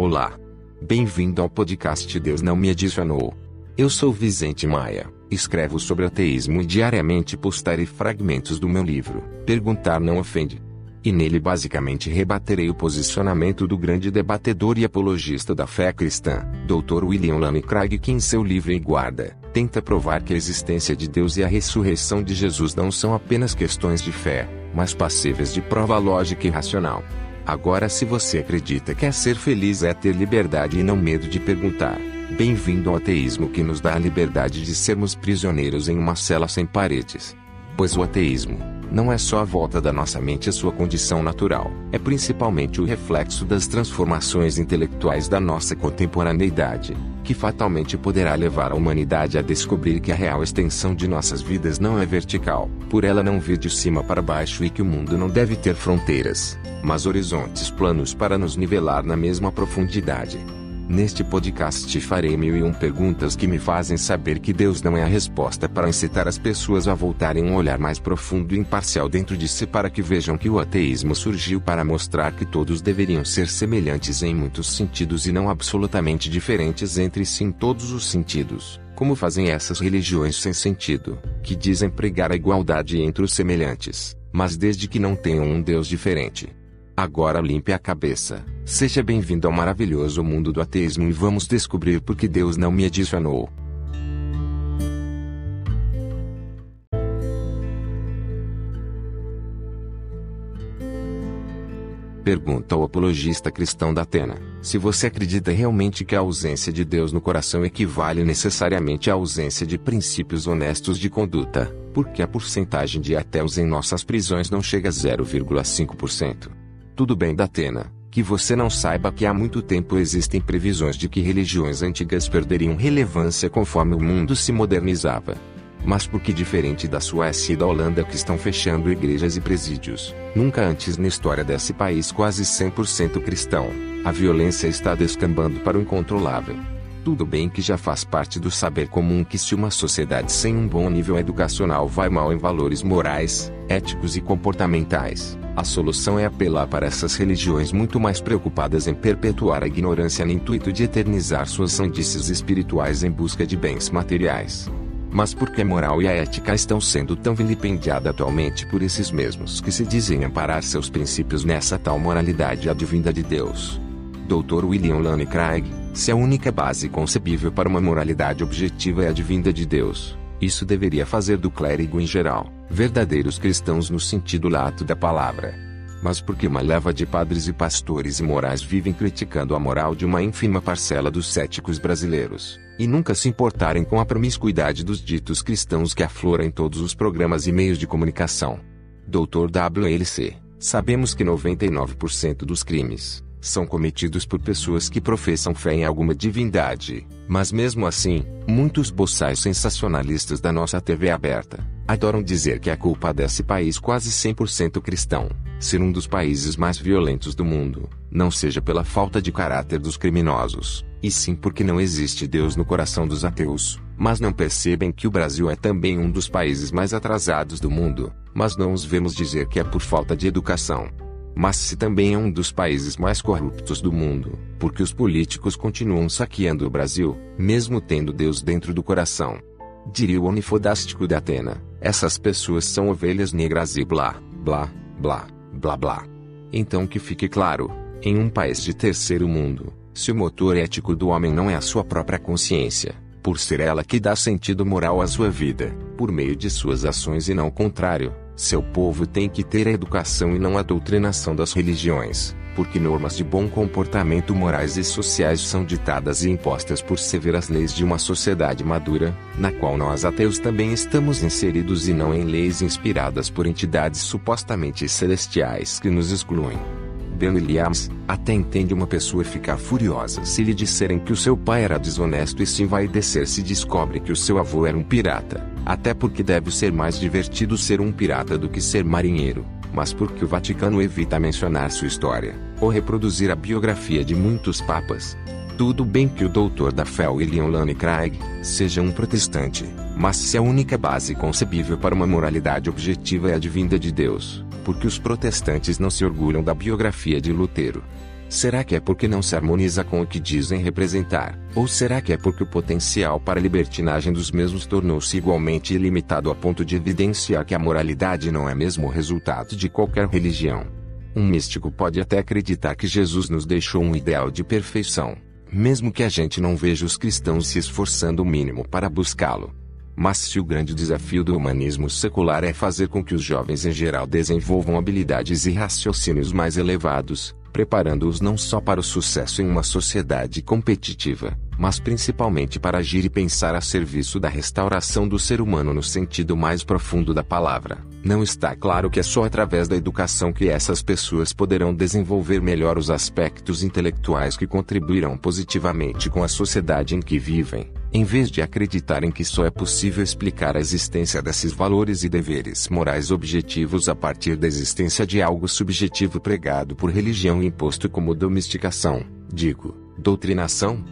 Olá. Bem-vindo ao podcast Deus Não Me Adicionou. Eu sou Vicente Maia, escrevo sobre ateísmo e diariamente postarei fragmentos do meu livro, Perguntar Não Ofende. E nele basicamente rebaterei o posicionamento do grande debatedor e apologista da fé cristã, Dr. William Lane Craig que em seu livro E Guarda, tenta provar que a existência de Deus e a ressurreição de Jesus não são apenas questões de fé, mas passíveis de prova lógica e racional. Agora, se você acredita que é ser feliz é ter liberdade e não medo de perguntar, bem-vindo ao ateísmo que nos dá a liberdade de sermos prisioneiros em uma cela sem paredes. Pois o ateísmo não é só a volta da nossa mente à sua condição natural, é principalmente o reflexo das transformações intelectuais da nossa contemporaneidade, que fatalmente poderá levar a humanidade a descobrir que a real extensão de nossas vidas não é vertical, por ela não vir de cima para baixo e que o mundo não deve ter fronteiras, mas horizontes planos para nos nivelar na mesma profundidade. Neste podcast farei mil e um perguntas que me fazem saber que Deus não é a resposta para incitar as pessoas a voltarem um olhar mais profundo e imparcial dentro de si para que vejam que o ateísmo surgiu para mostrar que todos deveriam ser semelhantes em muitos sentidos e não absolutamente diferentes entre si em todos os sentidos, como fazem essas religiões sem sentido, que dizem pregar a igualdade entre os semelhantes, mas desde que não tenham um Deus diferente. Agora limpe a cabeça. Seja bem-vindo ao maravilhoso mundo do ateísmo e vamos descobrir por que Deus não me adicionou. Pergunta ao apologista cristão da Atena: Se você acredita realmente que a ausência de Deus no coração equivale necessariamente à ausência de princípios honestos de conduta, por que a porcentagem de ateus em nossas prisões não chega a 0,5%? Tudo bem da Atena, que você não saiba que há muito tempo existem previsões de que religiões antigas perderiam relevância conforme o mundo se modernizava. Mas por que diferente da Suécia e da Holanda que estão fechando igrejas e presídios, nunca antes na história desse país quase 100% cristão, a violência está descambando para o incontrolável. Tudo bem que já faz parte do saber comum que se uma sociedade sem um bom nível educacional vai mal em valores morais, éticos e comportamentais, a solução é apelar para essas religiões muito mais preocupadas em perpetuar a ignorância no intuito de eternizar suas sandices espirituais em busca de bens materiais. Mas por que a moral e a ética estão sendo tão vilipendiadas atualmente por esses mesmos que se dizem amparar seus princípios nessa tal moralidade advinda de Deus? Dr. William Lane Craig, se a única base concebível para uma moralidade objetiva é a advinda de Deus, isso deveria fazer do clérigo em geral, verdadeiros cristãos no sentido lato da palavra. Mas porque uma leva de padres e pastores imorais vivem criticando a moral de uma ínfima parcela dos céticos brasileiros, e nunca se importarem com a promiscuidade dos ditos cristãos que aflora em todos os programas e meios de comunicação. Dr. WLC, sabemos que 99% dos crimes, são cometidos por pessoas que professam fé em alguma divindade. Mas mesmo assim, muitos boçais sensacionalistas da nossa TV aberta adoram dizer que a culpa desse país quase 100% cristão, ser um dos países mais violentos do mundo, não seja pela falta de caráter dos criminosos, e sim porque não existe Deus no coração dos ateus, mas não percebem que o Brasil é também um dos países mais atrasados do mundo, mas não os vemos dizer que é por falta de educação mas se também é um dos países mais corruptos do mundo, porque os políticos continuam saqueando o Brasil, mesmo tendo Deus dentro do coração. Diria o onifodástico da Atena, essas pessoas são ovelhas negras e blá, blá, blá, blá blá. Então que fique claro, em um país de terceiro mundo, se o motor ético do homem não é a sua própria consciência, por ser ela que dá sentido moral à sua vida, por meio de suas ações e não o contrário, seu povo tem que ter a educação e não a doutrinação das religiões, porque normas de bom comportamento morais e sociais são ditadas e impostas por severas leis de uma sociedade madura, na qual nós ateus também estamos inseridos e não em leis inspiradas por entidades supostamente celestiais que nos excluem. Ben Williams, até entende uma pessoa ficar furiosa se lhe disserem que o seu pai era desonesto e se vai descer se descobre que o seu avô era um pirata, até porque deve ser mais divertido ser um pirata do que ser marinheiro, mas porque o Vaticano evita mencionar sua história, ou reproduzir a biografia de muitos papas. Tudo bem que o doutor da fé William Lane Craig seja um protestante, mas se a única base concebível para uma moralidade objetiva é a de vinda de Deus, porque os protestantes não se orgulham da biografia de Lutero. Será que é porque não se harmoniza com o que dizem representar? Ou será que é porque o potencial para a libertinagem dos mesmos tornou-se igualmente ilimitado a ponto de evidenciar que a moralidade não é mesmo o resultado de qualquer religião? Um místico pode até acreditar que Jesus nos deixou um ideal de perfeição, mesmo que a gente não veja os cristãos se esforçando o mínimo para buscá-lo. Mas se o grande desafio do humanismo secular é fazer com que os jovens em geral desenvolvam habilidades e raciocínios mais elevados, preparando-os não só para o sucesso em uma sociedade competitiva, mas principalmente para agir e pensar a serviço da restauração do ser humano no sentido mais profundo da palavra. Não está claro que é só através da educação que essas pessoas poderão desenvolver melhor os aspectos intelectuais que contribuirão positivamente com a sociedade em que vivem, em vez de acreditarem que só é possível explicar a existência desses valores e deveres morais objetivos a partir da existência de algo subjetivo pregado por religião e imposto como domesticação, digo, doutrinação,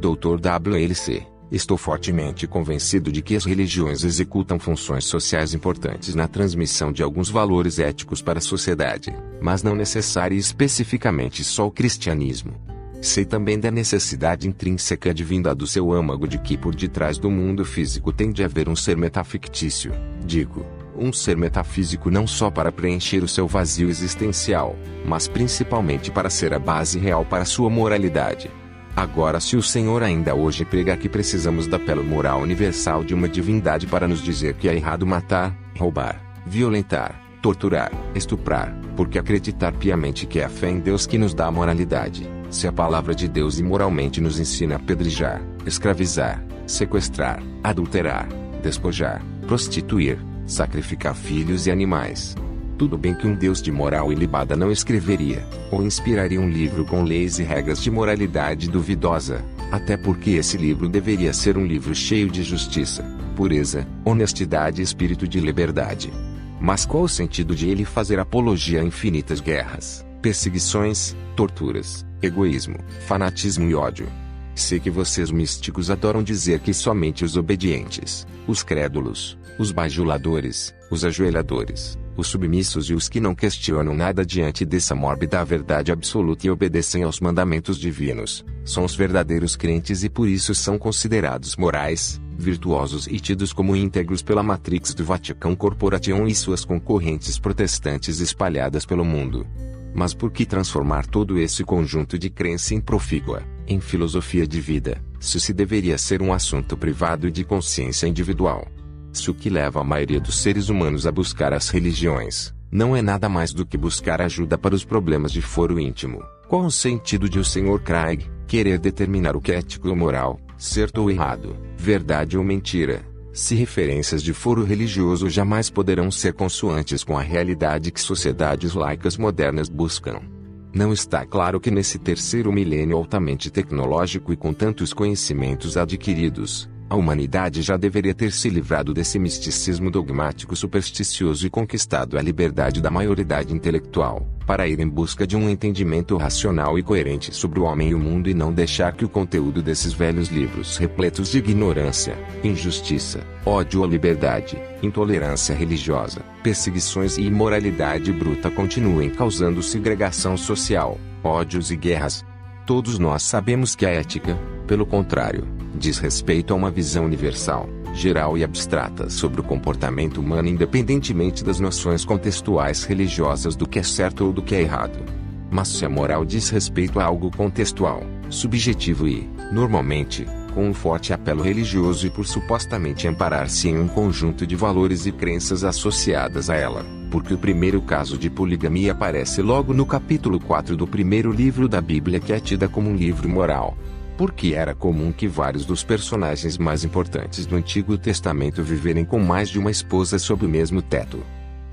Dr. WLC. Estou fortemente convencido de que as religiões executam funções sociais importantes na transmissão de alguns valores éticos para a sociedade, mas não necessária especificamente só o cristianismo. Sei também da necessidade intrínseca advinda do seu âmago de que por detrás do mundo físico tem de haver um ser metafictício, digo, um ser metafísico não só para preencher o seu vazio existencial, mas principalmente para ser a base real para sua moralidade. Agora, se o Senhor ainda hoje prega que precisamos da pelo moral universal de uma divindade para nos dizer que é errado matar, roubar, violentar, torturar, estuprar, porque acreditar piamente que é a fé em Deus que nos dá a moralidade, se a palavra de Deus imoralmente nos ensina a pedrejar, escravizar, sequestrar, adulterar, despojar, prostituir, sacrificar filhos e animais, tudo bem que um Deus de moral ilibada não escreveria, ou inspiraria um livro com leis e regras de moralidade duvidosa, até porque esse livro deveria ser um livro cheio de justiça, pureza, honestidade e espírito de liberdade. Mas qual o sentido de ele fazer apologia a infinitas guerras, perseguições, torturas, egoísmo, fanatismo e ódio? Sei que vocês místicos adoram dizer que somente os obedientes, os crédulos, os bajuladores, os ajoelhadores, os submissos e os que não questionam nada diante dessa mórbida verdade absoluta e obedecem aos mandamentos divinos, são os verdadeiros crentes e por isso são considerados morais, virtuosos e tidos como íntegros pela Matrix do Vaticano Corporation e suas concorrentes protestantes espalhadas pelo mundo. Mas por que transformar todo esse conjunto de crença em profícua, em filosofia de vida, se se deveria ser um assunto privado e de consciência individual? Se o que leva a maioria dos seres humanos a buscar as religiões, não é nada mais do que buscar ajuda para os problemas de foro íntimo. Qual o sentido de o Sr. Craig querer determinar o que é ético ou moral, certo ou errado, verdade ou mentira, se referências de foro religioso jamais poderão ser consoantes com a realidade que sociedades laicas modernas buscam? Não está claro que nesse terceiro milênio altamente tecnológico e com tantos conhecimentos adquiridos, a humanidade já deveria ter se livrado desse misticismo dogmático supersticioso e conquistado a liberdade da maioridade intelectual, para ir em busca de um entendimento racional e coerente sobre o homem e o mundo e não deixar que o conteúdo desses velhos livros repletos de ignorância, injustiça, ódio à liberdade, intolerância religiosa, perseguições e imoralidade bruta continuem causando segregação social, ódios e guerras. Todos nós sabemos que a ética, pelo contrário, diz respeito a uma visão universal, geral e abstrata sobre o comportamento humano independentemente das noções contextuais religiosas do que é certo ou do que é errado. Mas se a moral diz respeito a algo contextual, subjetivo e, normalmente, com um forte apelo religioso e por supostamente amparar-se em um conjunto de valores e crenças associadas a ela, porque o primeiro caso de poligamia aparece logo no capítulo 4 do primeiro livro da Bíblia que é tida como um livro moral, porque era comum que vários dos personagens mais importantes do Antigo Testamento viverem com mais de uma esposa sob o mesmo teto.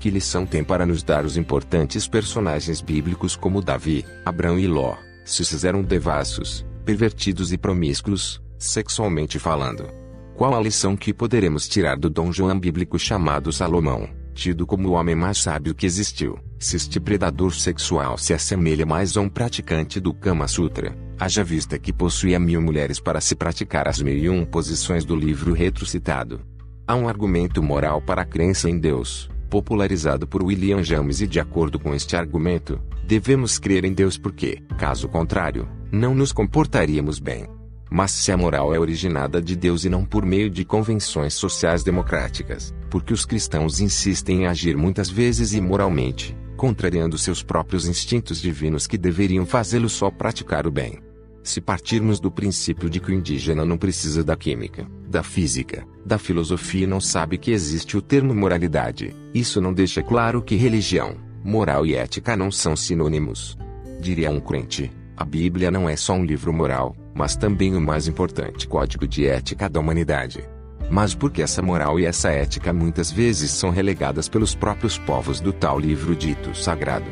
Que lição tem para nos dar os importantes personagens bíblicos como Davi, Abraão e Ló, se fizeram devassos, pervertidos e promíscuos, sexualmente falando? Qual a lição que poderemos tirar do Dom João bíblico chamado Salomão? Tido como o homem mais sábio que existiu, se este predador sexual se assemelha mais a um praticante do Kama Sutra, haja vista que possuía mil mulheres para se praticar as mil e um posições do livro retrocitado. Há um argumento moral para a crença em Deus, popularizado por William James e de acordo com este argumento, devemos crer em Deus porque, caso contrário, não nos comportaríamos bem. Mas se a moral é originada de Deus e não por meio de convenções sociais democráticas, porque os cristãos insistem em agir muitas vezes imoralmente, contrariando seus próprios instintos divinos que deveriam fazê-lo só praticar o bem. Se partirmos do princípio de que o indígena não precisa da química, da física, da filosofia e não sabe que existe o termo moralidade, isso não deixa claro que religião, moral e ética não são sinônimos. Diria um crente: a Bíblia não é só um livro moral, mas também o mais importante código de ética da humanidade. Mas por que essa moral e essa ética muitas vezes são relegadas pelos próprios povos do tal livro dito sagrado?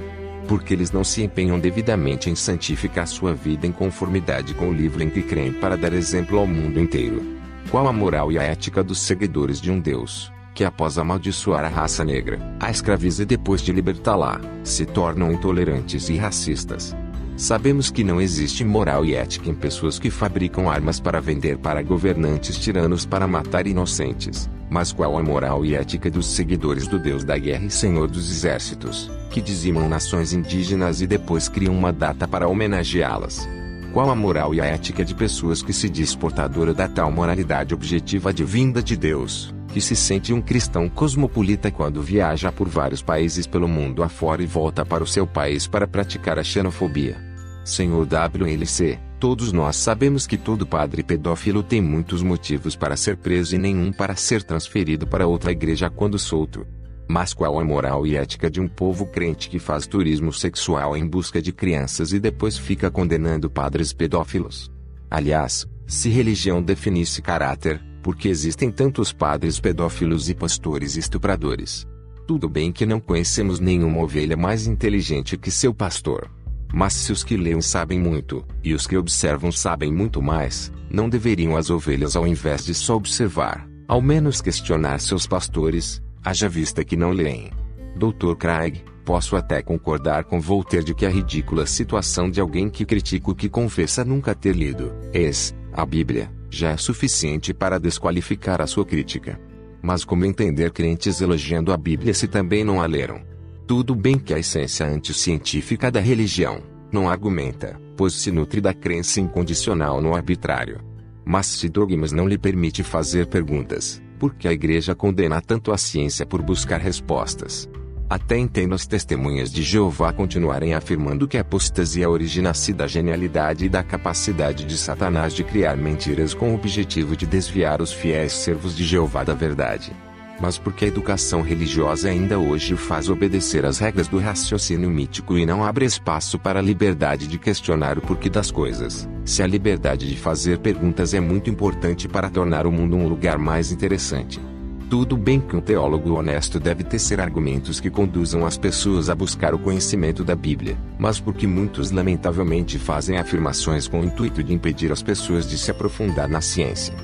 Porque eles não se empenham devidamente em santificar sua vida em conformidade com o livro em que creem para dar exemplo ao mundo inteiro. Qual a moral e a ética dos seguidores de um Deus, que após amaldiçoar a raça negra, a escraviza e depois de libertá-la, se tornam intolerantes e racistas? Sabemos que não existe moral e ética em pessoas que fabricam armas para vender para governantes tiranos para matar inocentes. Mas qual a moral e ética dos seguidores do Deus da guerra e Senhor dos exércitos, que dizimam nações indígenas e depois criam uma data para homenageá-las? Qual a moral e a ética de pessoas que se diz portadora da tal moralidade objetiva divina de Deus, que se sente um cristão cosmopolita quando viaja por vários países pelo mundo afora e volta para o seu país para praticar a xenofobia. Senhor WLC, todos nós sabemos que todo padre pedófilo tem muitos motivos para ser preso e nenhum para ser transferido para outra igreja quando solto. Mas qual a moral e ética de um povo crente que faz turismo sexual em busca de crianças e depois fica condenando padres pedófilos? Aliás, se religião definisse caráter, porque existem tantos padres pedófilos e pastores estupradores. Tudo bem que não conhecemos nenhuma ovelha mais inteligente que seu pastor. Mas se os que leem sabem muito, e os que observam sabem muito mais, não deveriam as ovelhas ao invés de só observar, ao menos questionar seus pastores, haja vista que não leem. Dr. Craig, posso até concordar com Voltaire de que a ridícula situação de alguém que critica o que confessa nunca ter lido, ex, a Bíblia, já é suficiente para desqualificar a sua crítica. Mas como entender crentes elogiando a Bíblia se também não a leram? Tudo bem que a essência anticientífica da religião não argumenta, pois se nutre da crença incondicional no arbitrário. Mas se dogmas não lhe permite fazer perguntas, por que a igreja condena tanto a ciência por buscar respostas? Até entendo as testemunhas de Jeová continuarem afirmando que a apostasia origina-se da genialidade e da capacidade de Satanás de criar mentiras com o objetivo de desviar os fiéis servos de Jeová da verdade. Mas porque a educação religiosa ainda hoje o faz obedecer às regras do raciocínio mítico e não abre espaço para a liberdade de questionar o porquê das coisas, se a liberdade de fazer perguntas é muito importante para tornar o mundo um lugar mais interessante. Tudo bem que um teólogo honesto deve tecer argumentos que conduzam as pessoas a buscar o conhecimento da Bíblia, mas porque muitos lamentavelmente fazem afirmações com o intuito de impedir as pessoas de se aprofundar na ciência.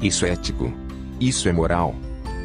Isso é ético? Isso é moral?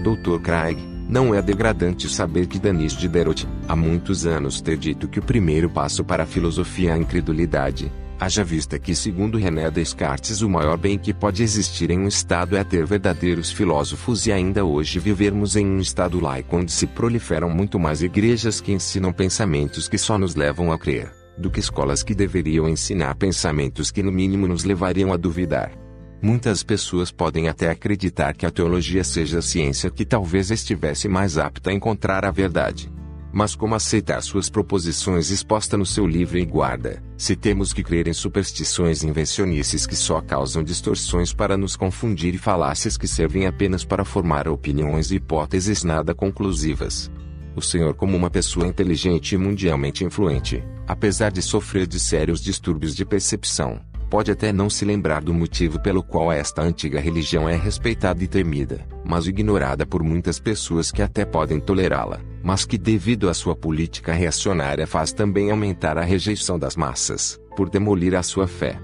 Dr. Craig, não é degradante saber que Denis Diderot, há muitos anos ter dito que o primeiro passo para a filosofia é a incredulidade, Haja vista que, segundo René Descartes, o maior bem que pode existir em um Estado é ter verdadeiros filósofos e ainda hoje vivermos em um Estado laico onde se proliferam muito mais igrejas que ensinam pensamentos que só nos levam a crer, do que escolas que deveriam ensinar pensamentos que no mínimo nos levariam a duvidar. Muitas pessoas podem até acreditar que a teologia seja a ciência que talvez estivesse mais apta a encontrar a verdade. Mas como aceitar suas proposições expostas no seu livro e guarda, se temos que crer em superstições invencionices que só causam distorções para nos confundir e falácias que servem apenas para formar opiniões e hipóteses nada conclusivas? O Senhor, como uma pessoa inteligente e mundialmente influente, apesar de sofrer de sérios distúrbios de percepção, pode até não se lembrar do motivo pelo qual esta antiga religião é respeitada e temida, mas ignorada por muitas pessoas que até podem tolerá-la, mas que devido à sua política reacionária faz também aumentar a rejeição das massas, por demolir a sua fé.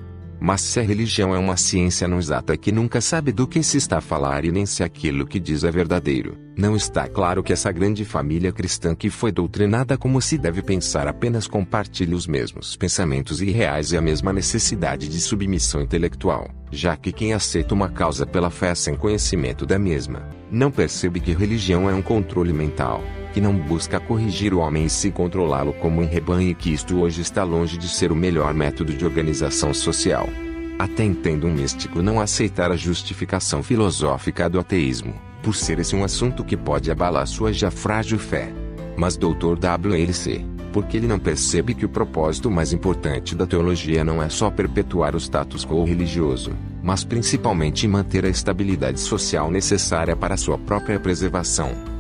Mas se a religião é uma ciência não exata que nunca sabe do que se está a falar e nem se aquilo que diz é verdadeiro, não está claro que essa grande família cristã que foi doutrinada como se deve pensar apenas compartilha os mesmos pensamentos irreais e a mesma necessidade de submissão intelectual, já que quem aceita uma causa pela fé sem conhecimento da mesma, não percebe que religião é um controle mental, que não busca corrigir o homem e se controlá-lo como um rebanho e que isto hoje está longe de ser o melhor método de organização social. Até entendo um místico não aceitar a justificação filosófica do ateísmo, por ser esse um assunto que pode abalar sua já frágil fé. Mas Dr. W.L.C., porque ele não percebe que o propósito mais importante da teologia não é só perpetuar o status quo religioso, mas principalmente manter a estabilidade social necessária para sua própria preservação,